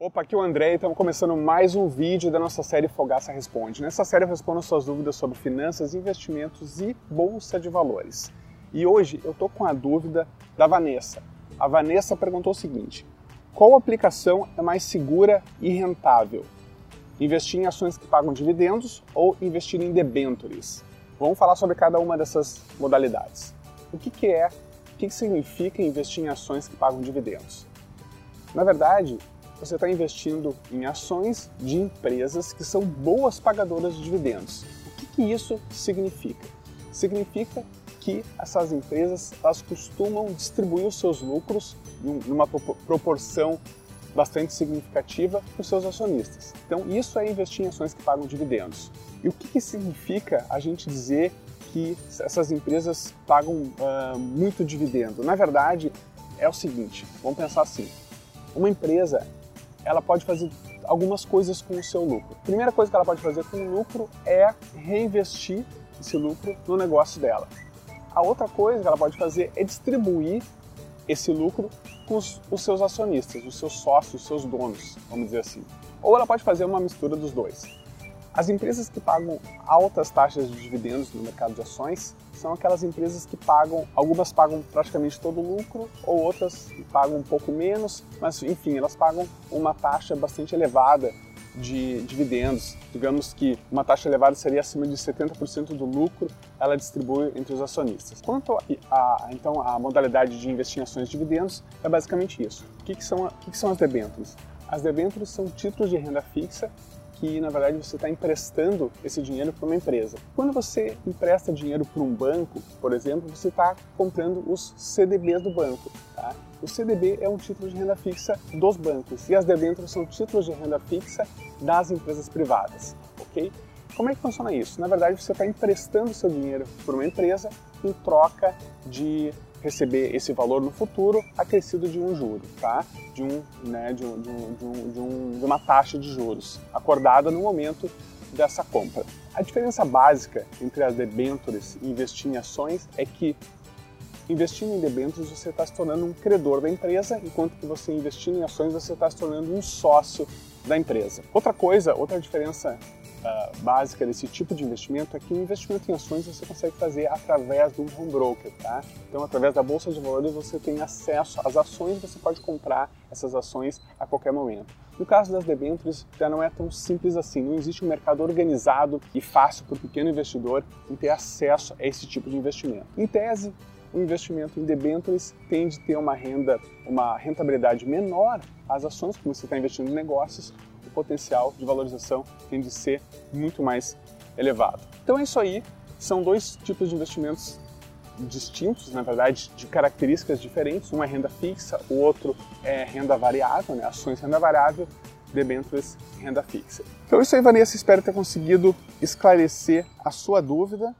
Opa, aqui é o André e estamos começando mais um vídeo da nossa série Fogaça Responde. Nessa série eu respondo suas dúvidas sobre finanças, investimentos e bolsa de valores. E hoje eu estou com a dúvida da Vanessa. A Vanessa perguntou o seguinte: qual aplicação é mais segura e rentável? Investir em ações que pagam dividendos ou investir em debentures? Vamos falar sobre cada uma dessas modalidades. O que, que é, o que, que significa investir em ações que pagam dividendos? Na verdade, você está investindo em ações de empresas que são boas pagadoras de dividendos. O que, que isso significa? Significa que essas empresas elas costumam distribuir os seus lucros numa proporção bastante significativa para os seus acionistas. Então, isso é investir em ações que pagam dividendos. E o que, que significa a gente dizer que essas empresas pagam uh, muito dividendo? Na verdade, é o seguinte: vamos pensar assim. Uma empresa ela pode fazer algumas coisas com o seu lucro. A primeira coisa que ela pode fazer com o lucro é reinvestir esse lucro no negócio dela. A outra coisa que ela pode fazer é distribuir esse lucro com os, os seus acionistas, os seus sócios, os seus donos, vamos dizer assim. Ou ela pode fazer uma mistura dos dois. As empresas que pagam altas taxas de dividendos no mercado de ações são aquelas empresas que pagam, algumas pagam praticamente todo o lucro, ou outras pagam um pouco menos, mas enfim, elas pagam uma taxa bastante elevada de dividendos. Digamos que uma taxa elevada seria acima de 70% do lucro, ela distribui entre os acionistas. Quanto a, então a modalidade de investir em ações de dividendos, é basicamente isso. O que, que, são, o que, que são as debêntures? As debêntures são títulos de renda fixa que na verdade você está emprestando esse dinheiro para uma empresa. Quando você empresta dinheiro para um banco, por exemplo, você está comprando os CDBs do banco. Tá? O CDB é um título de renda fixa dos bancos e as debêntures são títulos de renda fixa das empresas privadas, ok? Como é que funciona isso? Na verdade, você está emprestando seu dinheiro para uma empresa em troca de receber esse valor no futuro acrescido de um juro, tá? De, um, né, de, um, de, um, de, um, de, um, de uma taxa de juros acordada no momento dessa compra. A diferença básica entre as debêntures e investir em ações é que investindo em debêntures você está se tornando um credor da empresa, enquanto que você investindo em ações você está se tornando um sócio da empresa. Outra coisa, outra diferença uh, básica desse tipo de investimento é que o investimento em ações você consegue fazer através de um home broker, tá? Então, através da bolsa de valores você tem acesso às ações, você pode comprar essas ações a qualquer momento. No caso das debêntures, já não é tão simples assim. Não existe um mercado organizado e fácil para o pequeno investidor em ter acesso a esse tipo de investimento. Em tese, o investimento em debêntures tende a ter uma renda, uma rentabilidade menor às ações, como você está investindo em negócios, potencial de valorização tende a ser muito mais elevado. Então é isso aí, são dois tipos de investimentos distintos, na verdade, de características diferentes. Um é renda fixa, o outro é renda variável, né? ações renda variável, debêntures renda fixa. Então é isso aí, Vanessa, espero ter conseguido esclarecer a sua dúvida.